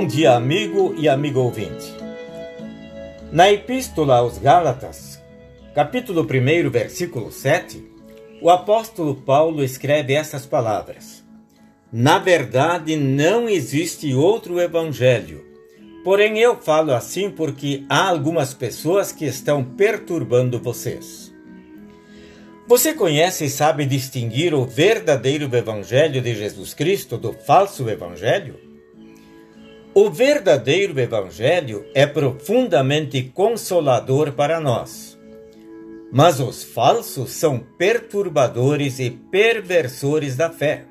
dia, amigo e amigo ouvinte. Na Epístola aos Gálatas, capítulo 1, versículo 7, o apóstolo Paulo escreve essas palavras: Na verdade, não existe outro evangelho. Porém, eu falo assim porque há algumas pessoas que estão perturbando vocês. Você conhece e sabe distinguir o verdadeiro evangelho de Jesus Cristo do falso evangelho? O verdadeiro Evangelho é profundamente consolador para nós. Mas os falsos são perturbadores e perversores da fé.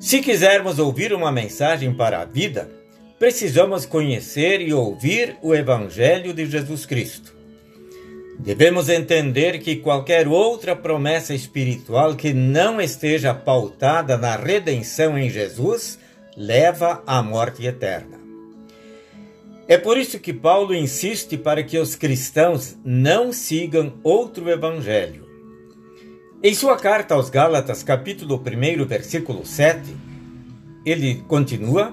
Se quisermos ouvir uma mensagem para a vida, precisamos conhecer e ouvir o Evangelho de Jesus Cristo. Devemos entender que qualquer outra promessa espiritual que não esteja pautada na redenção em Jesus leva à morte eterna. É por isso que Paulo insiste para que os cristãos não sigam outro evangelho. Em sua carta aos Gálatas, capítulo 1, versículo 7, ele continua: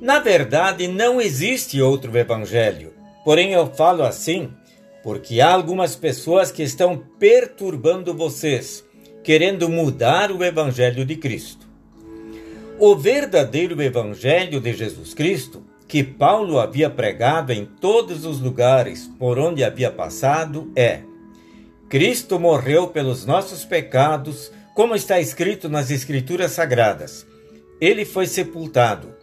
Na verdade, não existe outro evangelho. Porém, eu falo assim porque há algumas pessoas que estão perturbando vocês, querendo mudar o evangelho de Cristo. O verdadeiro Evangelho de Jesus Cristo, que Paulo havia pregado em todos os lugares por onde havia passado, é: Cristo morreu pelos nossos pecados, como está escrito nas Escrituras Sagradas. Ele foi sepultado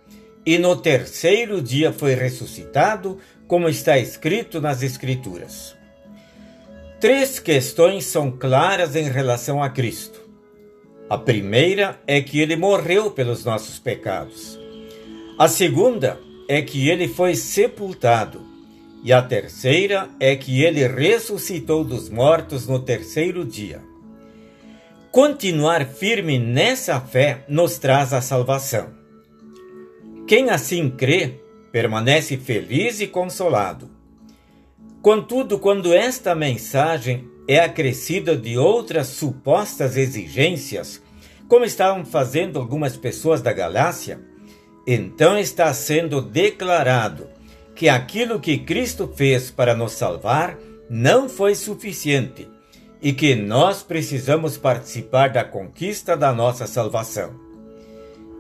e no terceiro dia foi ressuscitado, como está escrito nas Escrituras. Três questões são claras em relação a Cristo. A primeira é que ele morreu pelos nossos pecados. A segunda é que ele foi sepultado. E a terceira é que ele ressuscitou dos mortos no terceiro dia. Continuar firme nessa fé nos traz a salvação. Quem assim crê, permanece feliz e consolado. Contudo, quando esta mensagem é acrescida de outras supostas exigências, como estavam fazendo algumas pessoas da Galácia, então está sendo declarado que aquilo que Cristo fez para nos salvar não foi suficiente e que nós precisamos participar da conquista da nossa salvação.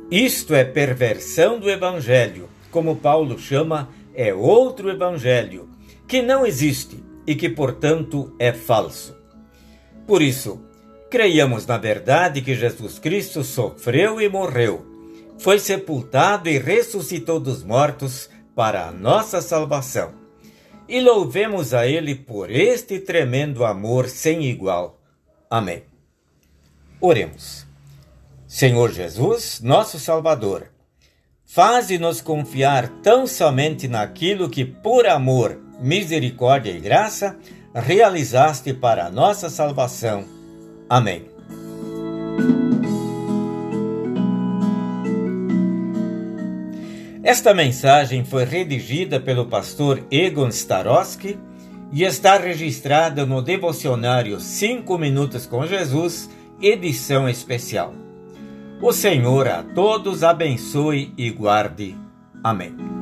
Isto é perversão do Evangelho, como Paulo chama, é outro Evangelho, que não existe e que, portanto, é falso. Por isso, creiamos na verdade que Jesus Cristo sofreu e morreu, foi sepultado e ressuscitou dos mortos para a nossa salvação. E louvemos a Ele por este tremendo amor sem igual. Amém. Oremos. Senhor Jesus, nosso Salvador, faze-nos confiar tão somente naquilo que, por amor, misericórdia e graça, realizaste para a nossa salvação. Amém. Esta mensagem foi redigida pelo pastor Egon Starosky e está registrada no devocionário 5 Minutos com Jesus, edição especial. O Senhor a todos abençoe e guarde. Amém.